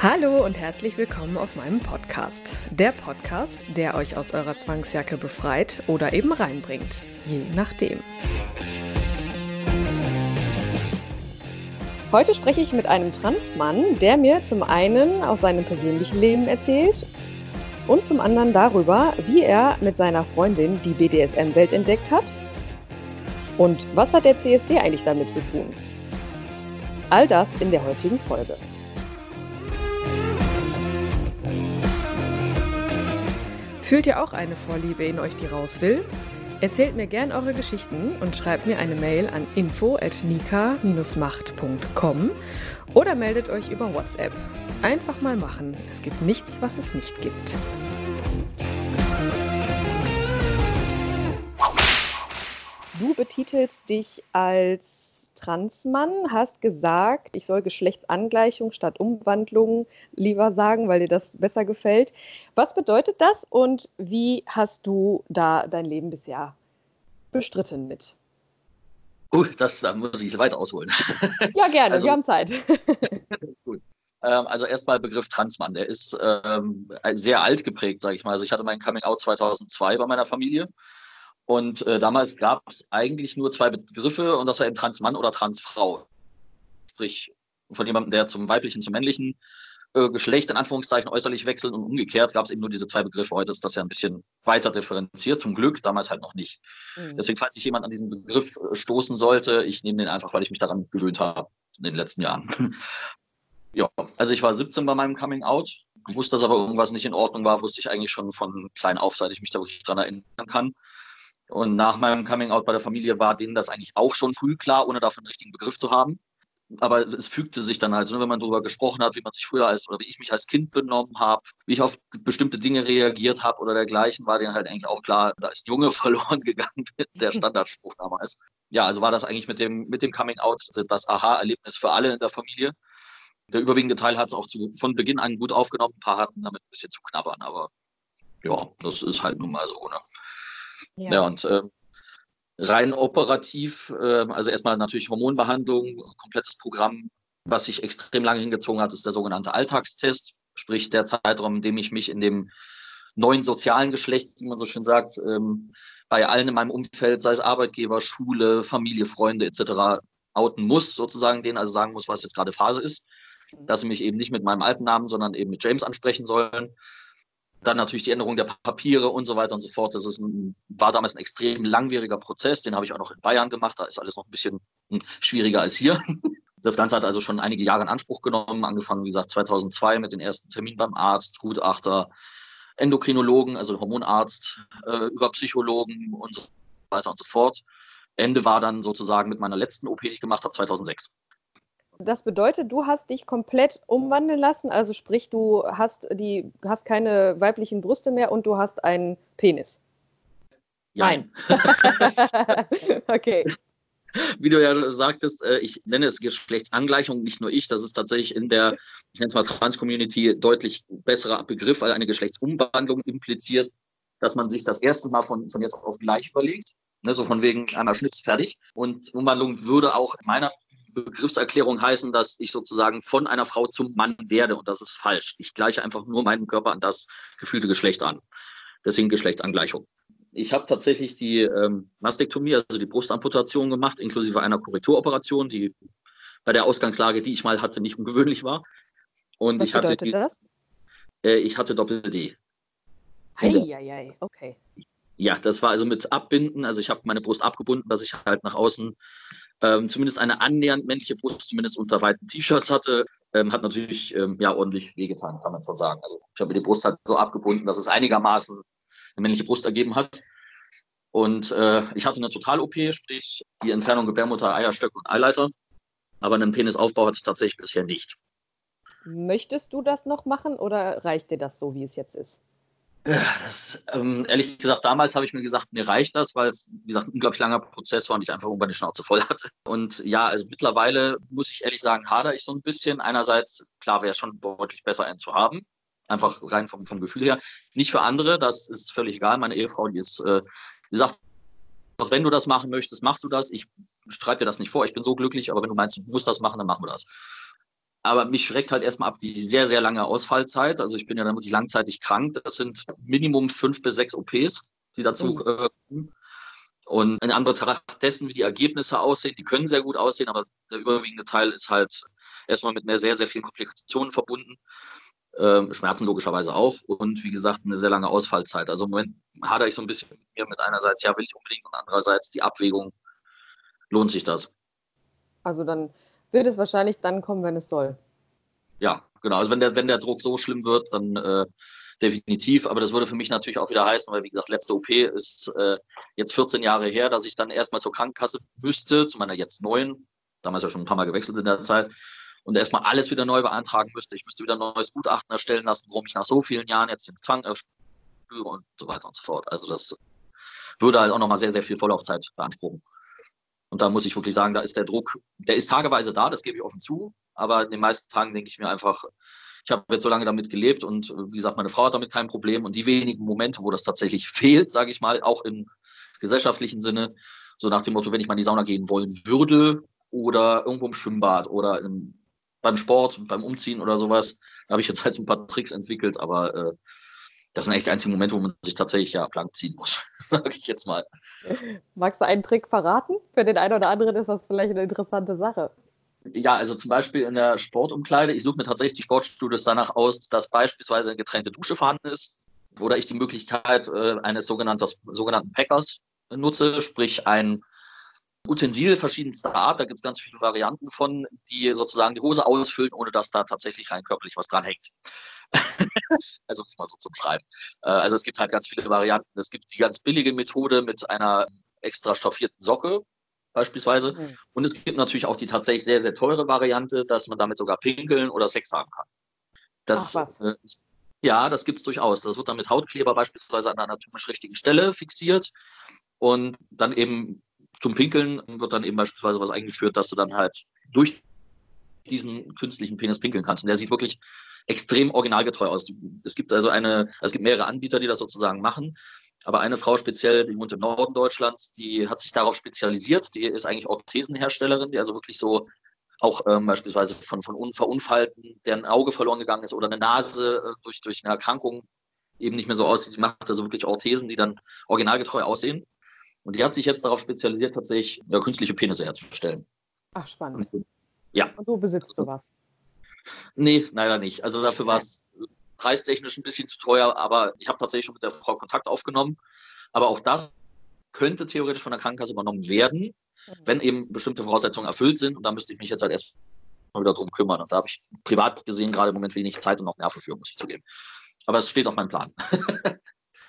Hallo und herzlich willkommen auf meinem Podcast. Der Podcast, der euch aus eurer Zwangsjacke befreit oder eben reinbringt. Je nachdem. Heute spreche ich mit einem Transmann, der mir zum einen aus seinem persönlichen Leben erzählt und zum anderen darüber, wie er mit seiner Freundin die BDSM-Welt entdeckt hat und was hat der CSD eigentlich damit zu tun. All das in der heutigen Folge. Fühlt ihr auch eine Vorliebe in euch, die raus will? Erzählt mir gern eure Geschichten und schreibt mir eine Mail an info@nika-macht.com oder meldet euch über WhatsApp. Einfach mal machen. Es gibt nichts, was es nicht gibt. Du betitelst dich als Transmann, hast gesagt, ich soll Geschlechtsangleichung statt Umwandlung lieber sagen, weil dir das besser gefällt. Was bedeutet das und wie hast du da dein Leben bisher bestritten mit? Gut, das da muss ich weit ausholen. Ja, gerne, also, wir haben Zeit. gut. Ähm, also erstmal Begriff Transmann, der ist ähm, sehr alt geprägt, sage ich mal. Also ich hatte mein Coming Out 2002 bei meiner Familie und äh, damals gab es eigentlich nur zwei Begriffe und das war eben Transmann oder Transfrau. Sprich, von jemandem, der zum weiblichen, zum männlichen äh, Geschlecht in Anführungszeichen äußerlich wechseln und umgekehrt gab es eben nur diese zwei Begriffe. Heute ist das ja ein bisschen weiter differenziert, zum Glück, damals halt noch nicht. Mhm. Deswegen, falls sich jemand an diesen Begriff äh, stoßen sollte, ich nehme den einfach, weil ich mich daran gewöhnt habe in den letzten Jahren. ja, also ich war 17 bei meinem Coming Out. Gewusst, dass aber irgendwas nicht in Ordnung war, wusste ich eigentlich schon von klein auf, seit ich mich da wirklich dran erinnern kann. Und nach meinem Coming Out bei der Familie war denen das eigentlich auch schon früh klar, ohne dafür einen richtigen Begriff zu haben. Aber es fügte sich dann halt, wenn man darüber gesprochen hat, wie man sich früher als oder wie ich mich als Kind benommen habe, wie ich auf bestimmte Dinge reagiert habe oder dergleichen, war denen halt eigentlich auch klar, da ist ein Junge verloren gegangen, der Standardspruch damals. Ja, also war das eigentlich mit dem, mit dem Coming Out das Aha-Erlebnis für alle in der Familie. Der überwiegende Teil hat es auch zu, von Beginn an gut aufgenommen. Ein paar hatten damit ein bisschen zu knabbern, aber ja, das ist halt nun mal so. Ne? Ja, ja und äh, rein operativ, äh, also erstmal natürlich Hormonbehandlung, komplettes Programm. Was sich extrem lange hingezogen hat, ist der sogenannte Alltagstest, sprich der Zeitraum, in dem ich mich in dem neuen sozialen Geschlecht, wie man so schön sagt, ähm, bei allen in meinem Umfeld, sei es Arbeitgeber, Schule, Familie, Freunde etc., outen muss, sozusagen, denen also sagen muss, was jetzt gerade Phase ist, mhm. dass sie mich eben nicht mit meinem alten Namen, sondern eben mit James ansprechen sollen. Dann natürlich die Änderung der Papiere und so weiter und so fort. Das ist ein, war damals ein extrem langwieriger Prozess. Den habe ich auch noch in Bayern gemacht. Da ist alles noch ein bisschen hm, schwieriger als hier. Das Ganze hat also schon einige Jahre in Anspruch genommen, angefangen, wie gesagt, 2002 mit den ersten Terminen beim Arzt, Gutachter, Endokrinologen, also Hormonarzt, äh, über Psychologen und so weiter und so fort. Ende war dann sozusagen mit meiner letzten OP, die ich gemacht habe, 2006. Das bedeutet, du hast dich komplett umwandeln lassen, also sprich, du hast die hast keine weiblichen Brüste mehr und du hast einen Penis. Nein. okay. Wie du ja sagtest, äh, ich nenne es Geschlechtsangleichung, nicht nur ich, das ist tatsächlich in der, ich nenne es mal Trans-Community, deutlich besserer Begriff, weil eine Geschlechtsumwandlung impliziert, dass man sich das erste Mal von, von jetzt auf gleich überlegt. Ne, so von wegen einmal Schnips fertig. Und Umwandlung würde auch in meiner Begriffserklärung heißen, dass ich sozusagen von einer Frau zum Mann werde und das ist falsch. Ich gleiche einfach nur meinen Körper an das gefühlte Geschlecht an. Deswegen Geschlechtsangleichung. Ich habe tatsächlich die ähm, Mastektomie, also die Brustamputation gemacht, inklusive einer Korrekturoperation, die bei der Ausgangslage, die ich mal hatte, nicht ungewöhnlich war. Und Was ich bedeutet hatte das? Äh, ich hatte Doppel-D. Heieiei, okay. Ja, das war also mit Abbinden. Also ich habe meine Brust abgebunden, dass ich halt nach außen ähm, zumindest eine annähernd männliche Brust, zumindest unter weiten T-Shirts hatte, ähm, hat natürlich ähm, ja ordentlich wehgetan, kann man schon sagen. Also ich habe die Brust halt so abgebunden, dass es einigermaßen eine männliche Brust ergeben hat. Und äh, ich hatte eine Total-OP, sprich die Entfernung Gebärmutter, Eierstöcke und Eileiter. Aber einen Penisaufbau hatte ich tatsächlich bisher nicht. Möchtest du das noch machen oder reicht dir das so, wie es jetzt ist? Das, ähm, ehrlich gesagt, damals habe ich mir gesagt, mir reicht das, weil es, wie gesagt, ein unglaublich langer Prozess war und ich einfach irgendwann die Schnauze voll hatte. Und ja, also mittlerweile muss ich ehrlich sagen, hader ich so ein bisschen. Einerseits, klar wäre es schon deutlich besser, einen zu haben. Einfach rein vom, vom Gefühl her. Nicht für andere, das ist völlig egal. Meine Ehefrau, die ist, äh, die sagt, wenn du das machen möchtest, machst du das. Ich streite dir das nicht vor. Ich bin so glücklich, aber wenn du meinst, du musst das machen, dann machen wir das. Aber mich schreckt halt erstmal ab die sehr, sehr lange Ausfallzeit. Also ich bin ja dann wirklich langzeitig krank. Das sind Minimum fünf bis sechs OPs, die dazu äh, und ein anderer dessen, wie die Ergebnisse aussehen, die können sehr gut aussehen, aber der überwiegende Teil ist halt erstmal mit mehr, sehr, sehr vielen Komplikationen verbunden. Ähm, Schmerzen logischerweise auch und wie gesagt eine sehr lange Ausfallzeit. Also im Moment hadere ich so ein bisschen mit mir mit einerseits, ja, will ich unbedingt und andererseits die Abwägung, lohnt sich das? Also dann wird es wahrscheinlich dann kommen, wenn es soll. Ja, genau. Also wenn der, wenn der Druck so schlimm wird, dann äh, definitiv. Aber das würde für mich natürlich auch wieder heißen, weil wie gesagt, letzte OP ist äh, jetzt 14 Jahre her, dass ich dann erstmal zur Krankenkasse müsste, zu meiner jetzt neuen, damals ja schon ein paar Mal gewechselt in der Zeit, und erstmal alles wieder neu beantragen müsste. Ich müsste wieder ein neues Gutachten erstellen lassen, warum ich nach so vielen Jahren jetzt den Zwang spüre und so weiter und so fort. Also das würde halt auch nochmal sehr, sehr viel Vorlaufzeit beanspruchen. Und da muss ich wirklich sagen, da ist der Druck, der ist tageweise da, das gebe ich offen zu. Aber in den meisten Tagen denke ich mir einfach, ich habe jetzt so lange damit gelebt und wie gesagt, meine Frau hat damit kein Problem. Und die wenigen Momente, wo das tatsächlich fehlt, sage ich mal, auch im gesellschaftlichen Sinne, so nach dem Motto, wenn ich mal in die Sauna gehen wollen würde oder irgendwo im Schwimmbad oder im, beim Sport, beim Umziehen oder sowas, da habe ich jetzt halt so ein paar Tricks entwickelt, aber äh, das sind echt die einzigen Momente, wo man sich tatsächlich ja blank ziehen muss, sage ich jetzt mal. Magst du einen Trick verraten? Für den einen oder anderen ist das vielleicht eine interessante Sache. Ja, also zum Beispiel in der Sportumkleide, ich suche mir tatsächlich die Sportstudios danach aus, dass beispielsweise eine getrennte Dusche vorhanden ist oder ich die Möglichkeit äh, eines sogenannten Packers nutze, sprich ein Utensil verschiedenster Art, da gibt es ganz viele Varianten von, die sozusagen die Hose ausfüllen, ohne dass da tatsächlich rein körperlich was dran hängt. Also mal so zum Schreiben. Äh, also es gibt halt ganz viele Varianten. Es gibt die ganz billige Methode mit einer extra stoffierten Socke beispielsweise. Mhm. Und es gibt natürlich auch die tatsächlich sehr, sehr teure Variante, dass man damit sogar pinkeln oder Sex haben kann. Das, Ach, was. Äh, ja, das gibt es durchaus. Das wird dann mit Hautkleber beispielsweise an einer anatomisch richtigen Stelle fixiert und dann eben zum Pinkeln wird dann eben beispielsweise was eingeführt, dass du dann halt durch diesen künstlichen Penis pinkeln kannst. Und der sieht wirklich extrem originalgetreu aus. Es gibt also eine, es gibt mehrere Anbieter, die das sozusagen machen. Aber eine Frau speziell, die wohnt im Norden Deutschlands, die hat sich darauf spezialisiert. Die ist eigentlich Orthesenherstellerin, die also wirklich so auch ähm, beispielsweise von, von Verunfallten, deren Auge verloren gegangen ist oder eine Nase äh, durch, durch eine Erkrankung eben nicht mehr so aussieht. Die macht also wirklich Orthesen, die dann originalgetreu aussehen. Und die hat sich jetzt darauf spezialisiert, tatsächlich ja, künstliche Penisse herzustellen. Ach, spannend. Ja. Und du besitzt sowas? Nee, leider nicht. Also dafür war es preistechnisch ein bisschen zu teuer, aber ich habe tatsächlich schon mit der Frau Kontakt aufgenommen. Aber auch das könnte theoretisch von der Krankenkasse übernommen werden, mhm. wenn eben bestimmte Voraussetzungen erfüllt sind. Und da müsste ich mich jetzt halt erst mal wieder drum kümmern. Und da habe ich privat gesehen gerade im Moment wenig Zeit und noch Nerven für, muss ich zugeben. Aber es steht auf meinem Plan.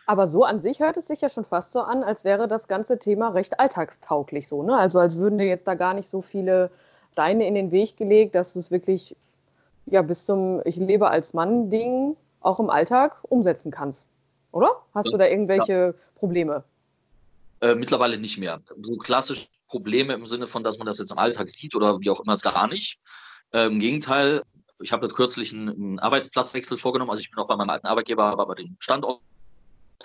Aber so an sich hört es sich ja schon fast so an, als wäre das ganze Thema recht alltagstauglich so. Ne? Also als würden dir jetzt da gar nicht so viele Steine in den Weg gelegt, dass du es wirklich ja bis zum Ich lebe als Mann-Ding auch im Alltag umsetzen kannst. Oder? Hast du da irgendwelche ja. Probleme? Äh, mittlerweile nicht mehr. So klassisch Probleme im Sinne von, dass man das jetzt im Alltag sieht oder wie auch immer, ist gar nicht. Äh, Im Gegenteil, ich habe jetzt kürzlich einen, einen, Arbeitsplatzwechsel vorgenommen. Also ich bin auch bei meinem alten Arbeitgeber, aber bei dem Standort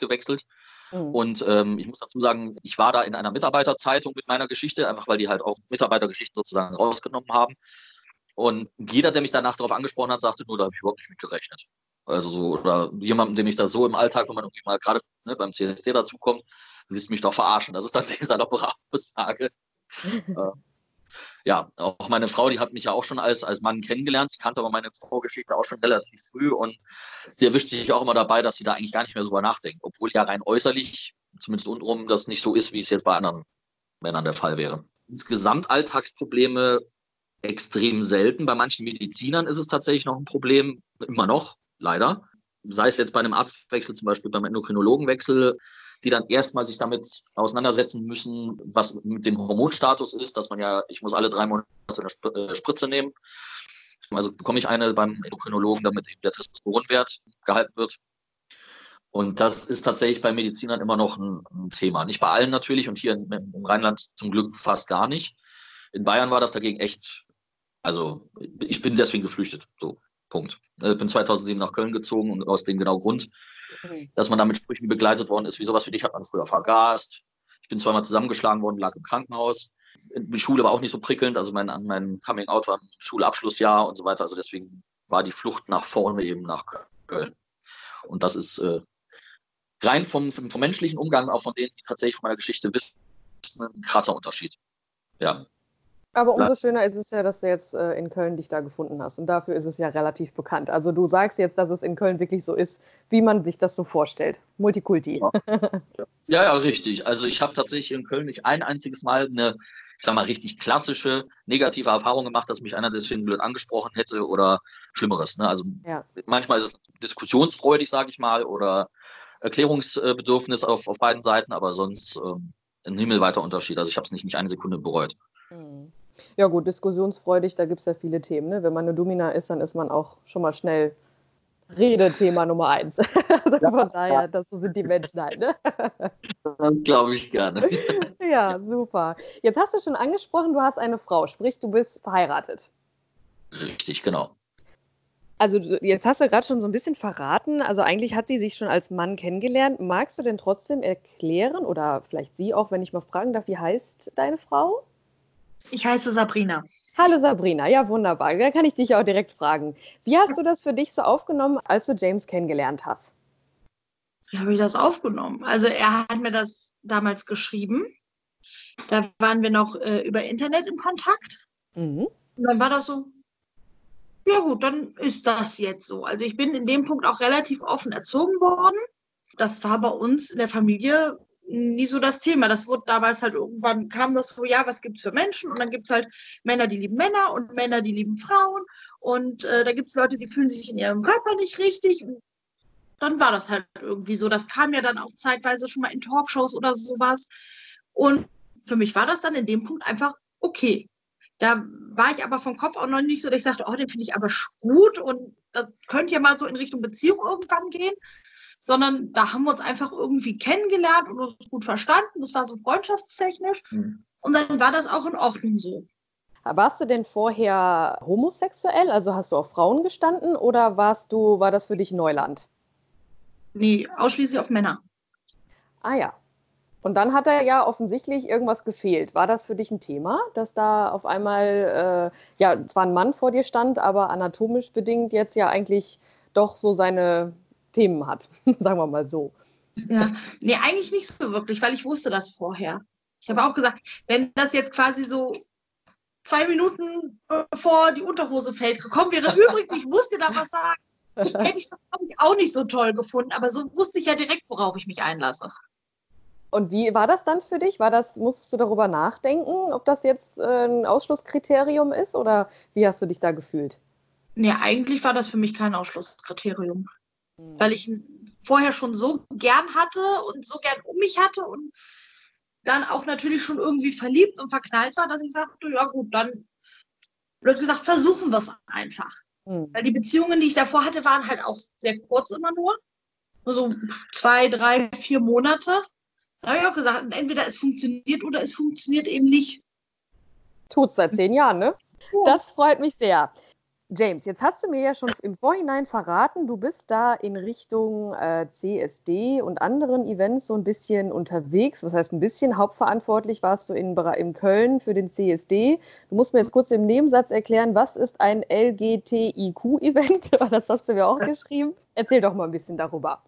gewechselt. Mhm. Und ähm, ich muss dazu sagen, ich war da in einer Mitarbeiterzeitung mit meiner Geschichte, einfach weil die halt auch Mitarbeitergeschichten sozusagen rausgenommen haben. Und jeder, der mich danach darauf angesprochen hat, sagte nur, da habe ich überhaupt nicht mit gerechnet. Also so, oder jemandem, dem ich da so im Alltag, wenn man irgendwie mal gerade ne, beim CSD dazukommt, willst mich doch verarschen. Das ist tatsächlich eine saloppe Aussage. äh, ja, auch meine Frau, die hat mich ja auch schon als, als Mann kennengelernt. Sie kannte aber meine Vorgeschichte auch schon relativ früh und sie erwischt sich auch immer dabei, dass sie da eigentlich gar nicht mehr drüber nachdenkt, obwohl ja rein äußerlich, zumindest untenrum, das nicht so ist, wie es jetzt bei anderen Männern der Fall wäre. Insgesamt Alltagsprobleme extrem selten. Bei manchen Medizinern ist es tatsächlich noch ein Problem, immer noch, leider. Sei es jetzt bei einem Arztwechsel, zum Beispiel beim Endokrinologenwechsel, die dann erstmal sich damit auseinandersetzen müssen, was mit dem Hormonstatus ist, dass man ja, ich muss alle drei Monate eine äh, Spritze nehmen. Also bekomme ich eine beim Endokrinologen, damit eben der Testosteronwert gehalten wird. Und das ist tatsächlich bei Medizinern immer noch ein, ein Thema. Nicht bei allen natürlich und hier im, im Rheinland zum Glück fast gar nicht. In Bayern war das dagegen echt, also ich bin deswegen geflüchtet. So, Punkt. Ich äh, bin 2007 nach Köln gezogen und aus dem genau Grund, mhm. dass man da mit Sprüchen begleitet worden ist, wie sowas wie dich hat man früher vergast. Ich bin zweimal zusammengeschlagen worden, lag im Krankenhaus. Die Schule war auch nicht so prickelnd, also mein, mein Coming Out war im Schulabschlussjahr und so weiter. Also deswegen war die Flucht nach vorne eben nach Köln. Und das ist äh, rein vom, vom, vom menschlichen Umgang, auch von denen, die tatsächlich von meiner Geschichte wissen, ein krasser Unterschied. Ja. Aber umso schöner ist es ja, dass du jetzt äh, in Köln dich da gefunden hast. Und dafür ist es ja relativ bekannt. Also du sagst jetzt, dass es in Köln wirklich so ist, wie man sich das so vorstellt. Multikulti. Ja, ja, ja richtig. Also ich habe tatsächlich in Köln nicht ein einziges Mal eine, ich sag mal, richtig klassische negative Erfahrung gemacht, dass mich einer deswegen blöd angesprochen hätte oder Schlimmeres. Ne? Also ja. manchmal ist es diskussionsfreudig, sage ich mal, oder Erklärungsbedürfnis auf, auf beiden Seiten, aber sonst ähm, ein himmelweiter Unterschied. Also ich habe es nicht, nicht eine Sekunde bereut. Mhm. Ja gut, diskussionsfreudig, da gibt es ja viele Themen. Ne? Wenn man eine Domina ist, dann ist man auch schon mal schnell Redethema Nummer eins. also ja. Von daher, das sind die Menschen halt. Ne? das glaube ich gerne. ja, super. Jetzt hast du schon angesprochen, du hast eine Frau, sprich, du bist verheiratet. Richtig, genau. Also jetzt hast du gerade schon so ein bisschen verraten, also eigentlich hat sie sich schon als Mann kennengelernt. Magst du denn trotzdem erklären oder vielleicht sie auch, wenn ich mal fragen darf, wie heißt deine Frau? Ich heiße Sabrina. Hallo Sabrina, ja wunderbar. Da kann ich dich auch direkt fragen. Wie hast du das für dich so aufgenommen, als du James kennengelernt hast? Wie habe ich das aufgenommen? Also er hat mir das damals geschrieben. Da waren wir noch äh, über Internet im Kontakt. Mhm. Und dann war das so, ja gut, dann ist das jetzt so. Also ich bin in dem Punkt auch relativ offen erzogen worden. Das war bei uns in der Familie nie so das Thema. Das wurde damals halt irgendwann kam das so, ja, was gibt es für Menschen? Und dann gibt es halt Männer, die lieben Männer und Männer, die lieben Frauen. Und äh, da gibt es Leute, die fühlen sich in ihrem Körper nicht richtig. Und dann war das halt irgendwie so. Das kam ja dann auch zeitweise schon mal in Talkshows oder sowas. Und für mich war das dann in dem Punkt einfach okay. Da war ich aber vom Kopf auch noch nicht so, dass ich sagte, oh, den finde ich aber gut und das könnte ja mal so in Richtung Beziehung irgendwann gehen sondern da haben wir uns einfach irgendwie kennengelernt und uns gut verstanden. Das war so freundschaftstechnisch. Mhm. Und dann war das auch in Ordnung so. Warst du denn vorher homosexuell? Also hast du auf Frauen gestanden oder warst du, war das für dich Neuland? Nee, ausschließlich auf Männer. Ah ja. Und dann hat er ja offensichtlich irgendwas gefehlt. War das für dich ein Thema, dass da auf einmal, äh, ja, zwar ein Mann vor dir stand, aber anatomisch bedingt jetzt ja eigentlich doch so seine Themen hat, sagen wir mal so. Ja, nee, eigentlich nicht so wirklich, weil ich wusste das vorher. Ich habe auch gesagt, wenn das jetzt quasi so zwei Minuten bevor die Unterhose fällt gekommen wäre, übrigens, ich musste da was sagen, hätte ich das ich, auch nicht so toll gefunden, aber so wusste ich ja direkt, worauf ich mich einlasse. Und wie war das dann für dich? War das, musstest du darüber nachdenken, ob das jetzt äh, ein Ausschlusskriterium ist oder wie hast du dich da gefühlt? Nee, eigentlich war das für mich kein Ausschlusskriterium. Mhm. Weil ich ihn vorher schon so gern hatte und so gern um mich hatte und dann auch natürlich schon irgendwie verliebt und verknallt war, dass ich sagte, ja gut, dann blöd gesagt, versuchen wir es einfach. Mhm. Weil die Beziehungen, die ich davor hatte, waren halt auch sehr kurz immer nur. Nur so zwei, drei, vier Monate. Da habe ich auch gesagt, entweder es funktioniert oder es funktioniert eben nicht. Tut seit zehn Jahren, ne? Das freut mich sehr. James, jetzt hast du mir ja schon im Vorhinein verraten, du bist da in Richtung äh, CSD und anderen Events so ein bisschen unterwegs. Was heißt ein bisschen? Hauptverantwortlich warst du in, in Köln für den CSD. Du musst mir jetzt kurz im Nebensatz erklären, was ist ein LGTIQ-Event? das hast du mir auch geschrieben. Erzähl doch mal ein bisschen darüber.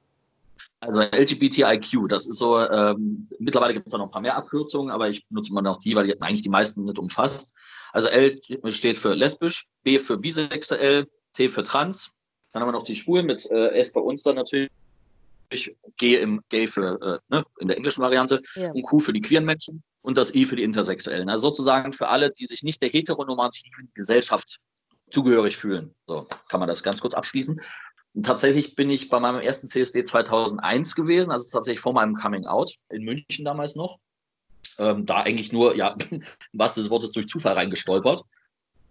Also LGBTIQ, das ist so, ähm, mittlerweile gibt es da noch ein paar mehr Abkürzungen, aber ich benutze immer noch die, weil die eigentlich die meisten nicht umfasst. Also L steht für lesbisch, B für bisexuell, T für trans. Dann haben wir noch die Schwulen mit äh, S bei uns dann natürlich. G im Gay für äh, ne, in der englischen Variante ja. und Q für die queeren Menschen und das I für die Intersexuellen. Also sozusagen für alle, die sich nicht der heteronormativen Gesellschaft zugehörig fühlen. So kann man das ganz kurz abschließen. Tatsächlich bin ich bei meinem ersten CSD 2001 gewesen, also tatsächlich vor meinem Coming Out in München damals noch. Ähm, da eigentlich nur, ja, was des Wortes durch Zufall reingestolpert,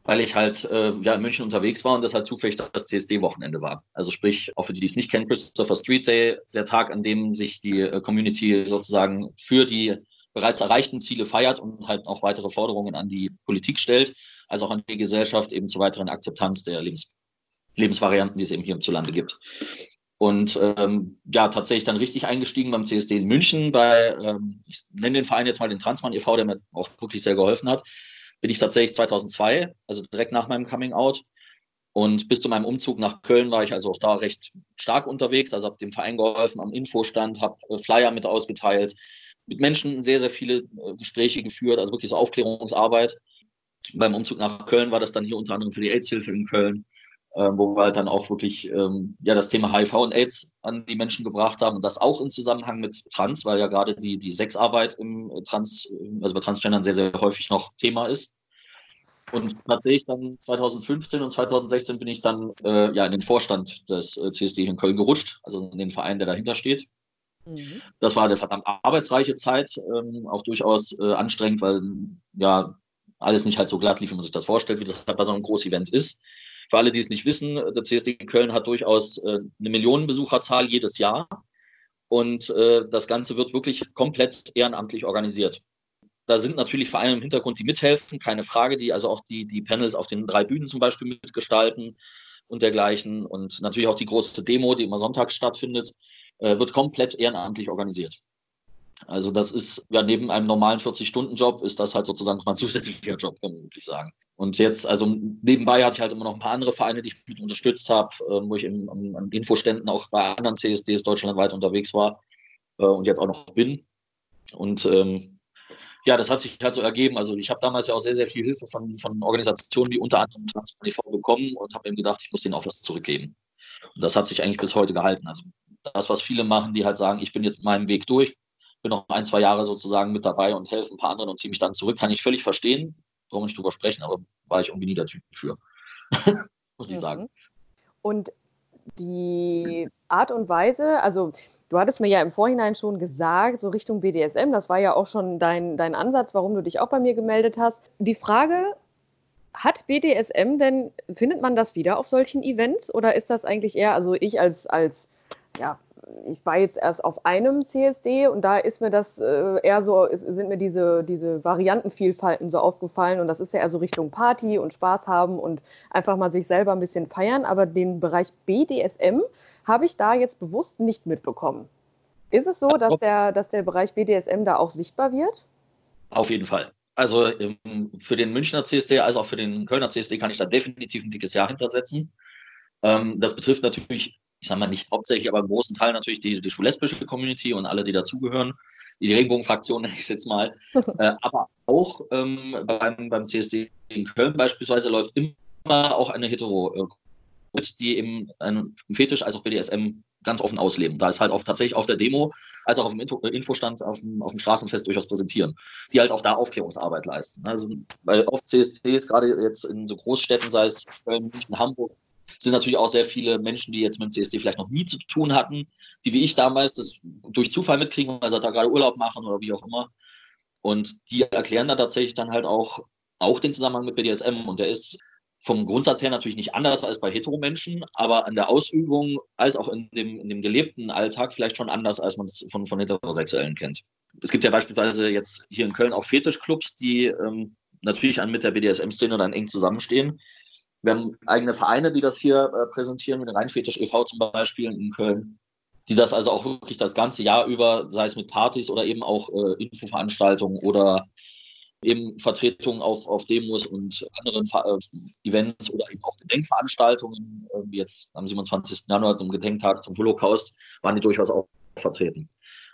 weil ich halt äh, ja, in München unterwegs war und das halt zufällig das CSD-Wochenende war. Also sprich, auch für die, die es nicht kennen, Christopher Street Day, der Tag, an dem sich die äh, Community sozusagen für die bereits erreichten Ziele feiert und halt auch weitere Forderungen an die Politik stellt, als auch an die Gesellschaft eben zur weiteren Akzeptanz der Lebens Lebensvarianten, die es eben hier hierzulande gibt. Und ähm, ja, tatsächlich dann richtig eingestiegen beim CSD in München bei, ähm, ich nenne den Verein jetzt mal den Transmann e.V., der mir auch wirklich sehr geholfen hat, bin ich tatsächlich 2002, also direkt nach meinem Coming Out. Und bis zu meinem Umzug nach Köln war ich also auch da recht stark unterwegs, also habe dem Verein geholfen am Infostand, habe äh, Flyer mit ausgeteilt, mit Menschen sehr, sehr viele äh, Gespräche geführt, also wirklich so Aufklärungsarbeit. Beim Umzug nach Köln war das dann hier unter anderem für die AIDS-Hilfe in Köln wo wir halt dann auch wirklich ähm, ja das Thema HIV und AIDS an die Menschen gebracht haben und das auch im Zusammenhang mit Trans, weil ja gerade die, die Sexarbeit im Trans, also bei Transgendern sehr, sehr häufig noch Thema ist. Und tatsächlich dann 2015 und 2016 bin ich dann äh, ja in den Vorstand des äh, CSD in Köln gerutscht, also in den Verein, der dahinter steht. Mhm. Das war eine verdammt arbeitsreiche Zeit, ähm, auch durchaus äh, anstrengend, weil ja alles nicht halt so glatt lief, wie man sich das vorstellt, wie das halt bei so einem Großevent ist. Für alle, die es nicht wissen, der CSD Köln hat durchaus äh, eine Millionenbesucherzahl jedes Jahr. Und äh, das Ganze wird wirklich komplett ehrenamtlich organisiert. Da sind natürlich Vereine im Hintergrund, die mithelfen, keine Frage, die also auch die, die Panels auf den drei Bühnen zum Beispiel mitgestalten und dergleichen. Und natürlich auch die große Demo, die immer sonntags stattfindet, äh, wird komplett ehrenamtlich organisiert. Also das ist ja neben einem normalen 40-Stunden-Job ist das halt sozusagen noch ein zusätzlicher Job, kann man wirklich sagen. Und jetzt, also nebenbei hatte ich halt immer noch ein paar andere Vereine, die ich mit unterstützt habe, äh, wo ich im, an Infoständen auch bei anderen CSDs deutschlandweit unterwegs war äh, und jetzt auch noch bin. Und ähm, ja, das hat sich halt so ergeben. Also ich habe damals ja auch sehr, sehr viel Hilfe von, von Organisationen wie unter anderem e.V. bekommen und habe eben gedacht, ich muss denen auch was zurückgeben. Und das hat sich eigentlich bis heute gehalten. Also das, was viele machen, die halt sagen, ich bin jetzt meinem Weg durch, bin noch ein, zwei Jahre sozusagen mit dabei und helfe ein paar anderen und ziehe mich dann zurück, kann ich völlig verstehen. Warum nicht drüber sprechen, aber war ich irgendwie nie der Typ für. Muss ich mhm. sagen. Und die Art und Weise, also du hattest mir ja im Vorhinein schon gesagt, so Richtung BDSM, das war ja auch schon dein, dein Ansatz, warum du dich auch bei mir gemeldet hast. Die Frage, hat BDSM denn, findet man das wieder auf solchen Events oder ist das eigentlich eher, also ich als, als ja, ich war jetzt erst auf einem CSD und da ist mir das äh, eher so, sind mir diese, diese Variantenvielfalten so aufgefallen und das ist ja eher so Richtung Party und Spaß haben und einfach mal sich selber ein bisschen feiern, aber den Bereich BDSM habe ich da jetzt bewusst nicht mitbekommen. Ist es so, dass der, dass der Bereich BDSM da auch sichtbar wird? Auf jeden Fall. Also für den Münchner CSD als auch für den Kölner CSD kann ich da definitiv ein dickes Jahr hintersetzen. Ähm, das betrifft natürlich ich sage mal nicht hauptsächlich, aber im großen Teil natürlich die, die schwul-lesbische Community und alle, die dazugehören, die Regenbogenfraktion nenne ich es jetzt mal, äh, aber auch ähm, beim, beim CSD in Köln beispielsweise läuft immer auch eine hetero äh, die eben einen Fetisch als auch BDSM ganz offen ausleben. Da ist halt auch tatsächlich auf der Demo, als auch auf dem äh, Infostand auf dem, auf dem Straßenfest durchaus präsentieren, die halt auch da Aufklärungsarbeit leisten. Also weil oft CSDs, gerade jetzt in so Großstädten, sei es Köln, München, Hamburg, sind natürlich auch sehr viele Menschen, die jetzt mit dem CSD vielleicht noch nie zu tun hatten, die wie ich damals das durch Zufall mitkriegen, weil sie da gerade Urlaub machen oder wie auch immer. Und die erklären da tatsächlich dann halt auch, auch den Zusammenhang mit BDSM. Und der ist vom Grundsatz her natürlich nicht anders als bei Heteromenschen, aber an der Ausübung als auch in dem, in dem gelebten Alltag vielleicht schon anders, als man es von, von Heterosexuellen kennt. Es gibt ja beispielsweise jetzt hier in Köln auch Fetischclubs, die ähm, natürlich an mit der BDSM-Szene dann eng zusammenstehen. Wir haben eigene Vereine, die das hier äh, präsentieren, mit dem Rheinfetisch e.V. zum Beispiel in Köln, die das also auch wirklich das ganze Jahr über, sei es mit Partys oder eben auch äh, Infoveranstaltungen oder eben Vertretungen auf, auf Demos und anderen äh, Events oder eben auch Gedenkveranstaltungen, äh, wie jetzt am 27. Januar zum Gedenktag zum Holocaust, waren die durchaus auch vertreten.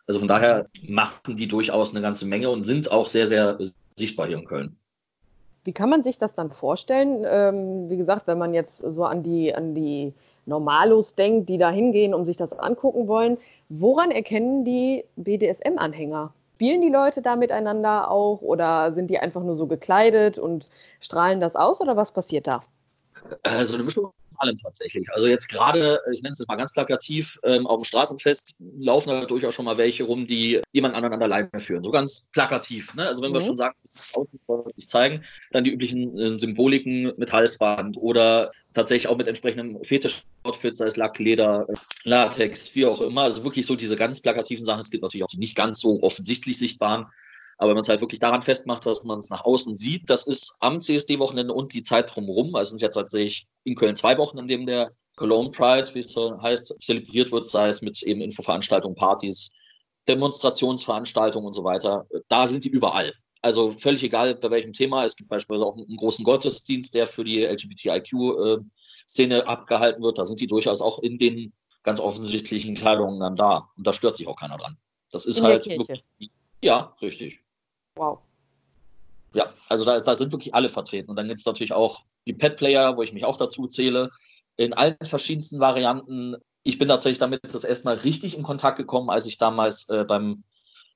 Also von daher machen die durchaus eine ganze Menge und sind auch sehr, sehr sichtbar hier in Köln. Wie kann man sich das dann vorstellen? Ähm, wie gesagt, wenn man jetzt so an die, an die Normalos denkt, die da hingehen, um sich das angucken wollen, woran erkennen die BDSM-Anhänger? Spielen die Leute da miteinander auch oder sind die einfach nur so gekleidet und strahlen das aus oder was passiert da? Also eine Mischung allem tatsächlich. Also jetzt gerade, ich nenne es mal ganz plakativ, ähm, auf dem Straßenfest laufen da durchaus schon mal welche rum, die jemand anderen an der Leine führen. So ganz plakativ. Ne? Also wenn mhm. wir schon sagen, außen nicht zeigen, dann die üblichen äh, Symboliken mit Halsband oder tatsächlich auch mit entsprechendem Fetisch-Outfit, sei es Lack, Leder, Latex, wie auch immer. Also wirklich so diese ganz plakativen Sachen. Es gibt natürlich auch die nicht ganz so offensichtlich sichtbaren. Aber wenn man es halt wirklich daran festmacht, dass man es nach außen sieht, das ist am CSD-Wochenende und die Zeit drumherum. Also es sind jetzt tatsächlich in Köln zwei Wochen, in dem der Cologne Pride, wie es so heißt, zelebriert wird, sei es mit eben Infoveranstaltungen, Partys, Demonstrationsveranstaltungen und so weiter. Da sind die überall. Also völlig egal bei welchem Thema. Es gibt beispielsweise auch einen großen Gottesdienst, der für die LGBTIQ-Szene äh, abgehalten wird. Da sind die durchaus auch in den ganz offensichtlichen Kleidungen dann da. Und da stört sich auch keiner dran. Das ist in halt. Wirklich, ja, richtig. Wow. Ja, also da, da sind wirklich alle vertreten. Und dann gibt es natürlich auch die Pet-Player, wo ich mich auch dazu zähle, in allen verschiedensten Varianten. Ich bin tatsächlich damit das erstmal richtig in Kontakt gekommen, als ich damals äh, beim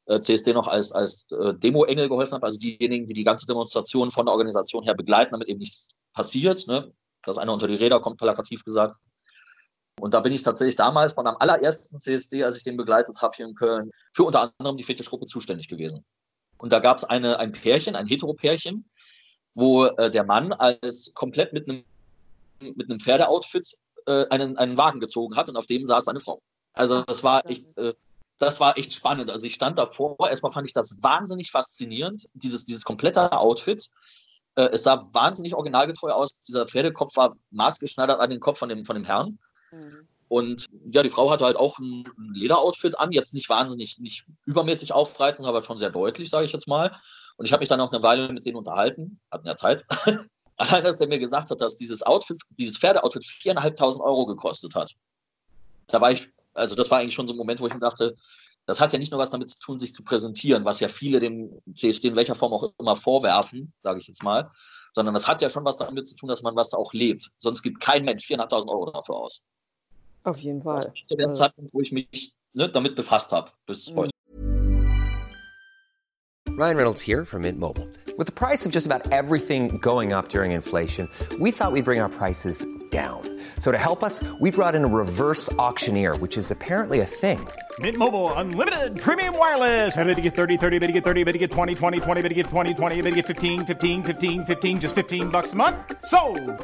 äh, CSD noch als, als äh, Demo-Engel geholfen habe, also diejenigen, die die ganze Demonstration von der Organisation her begleiten, damit eben nichts passiert, ne? dass einer unter die Räder kommt, plakativ gesagt. Und da bin ich tatsächlich damals von am allerersten CSD, als ich den begleitet habe hier in Köln, für unter anderem die Fetischgruppe zuständig gewesen. Und da gab es ein Pärchen, ein Hetero-Pärchen, wo äh, der Mann als komplett mit einem mit einem Pferdeoutfit äh, einen, einen Wagen gezogen hat und auf dem saß eine Frau. Also das war echt, äh, das war echt spannend. Also ich stand davor, erstmal fand ich das wahnsinnig faszinierend, dieses, dieses komplette Outfit. Äh, es sah wahnsinnig originalgetreu aus. Dieser Pferdekopf war maßgeschneidert an den Kopf von dem, von dem Herrn. Mhm. Und ja, die Frau hatte halt auch ein, Lederoutfit an, jetzt nicht wahnsinnig, nicht übermäßig aufreizend, aber schon sehr deutlich, sage ich jetzt mal. Und ich habe mich dann auch eine Weile mit denen unterhalten, hatten ja Zeit. Allein, dass der mir gesagt hat, dass dieses Outfit, dieses Pferdeoutfit 4.500 Euro gekostet hat. Da war ich, also das war eigentlich schon so ein Moment, wo ich mir dachte, das hat ja nicht nur was damit zu tun, sich zu präsentieren, was ja viele dem CSD in welcher Form auch immer vorwerfen, sage ich jetzt mal, sondern das hat ja schon was damit zu tun, dass man was auch lebt. Sonst gibt kein Mensch 4.500 Euro dafür aus. Auf jeden Fall. Das ist zu dem Zeitpunkt, wo ich mich ne, damit befasst habe, bis mhm. heute. Ryan Reynolds here from Mint Mobile. With the price of just about everything going up during inflation, we thought we'd bring our prices down. So to help us, we brought in a reverse auctioneer, which is apparently a thing. Mint Mobile unlimited premium wireless. Ready to get 30, 30, bit to get 30, bit to get 20, 20, 20, bit to get 20, 20, bit to get 15, 15, 15, 15 just 15 bucks a month. So,